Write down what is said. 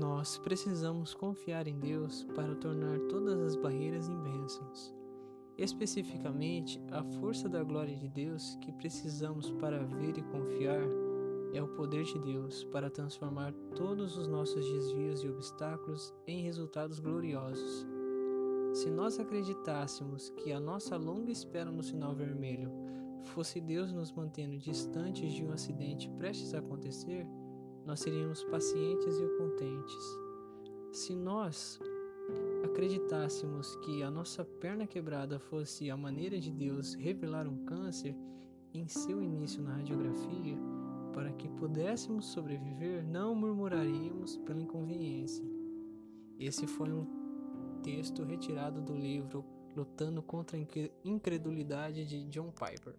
Nós precisamos confiar em Deus para tornar todas as barreiras em bênçãos. Especificamente, a força da glória de Deus que precisamos para ver e confiar é o poder de Deus para transformar todos os nossos desvios e obstáculos em resultados gloriosos. Se nós acreditássemos que a nossa longa espera no sinal vermelho fosse Deus nos mantendo distantes de um acidente prestes a acontecer, nós seríamos pacientes e contentes. Se nós acreditássemos que a nossa perna quebrada fosse a maneira de Deus revelar um câncer em seu início na radiografia, para que pudéssemos sobreviver, não murmuraríamos pela inconveniência. Esse foi um texto retirado do livro Lutando contra a Incredulidade de John Piper.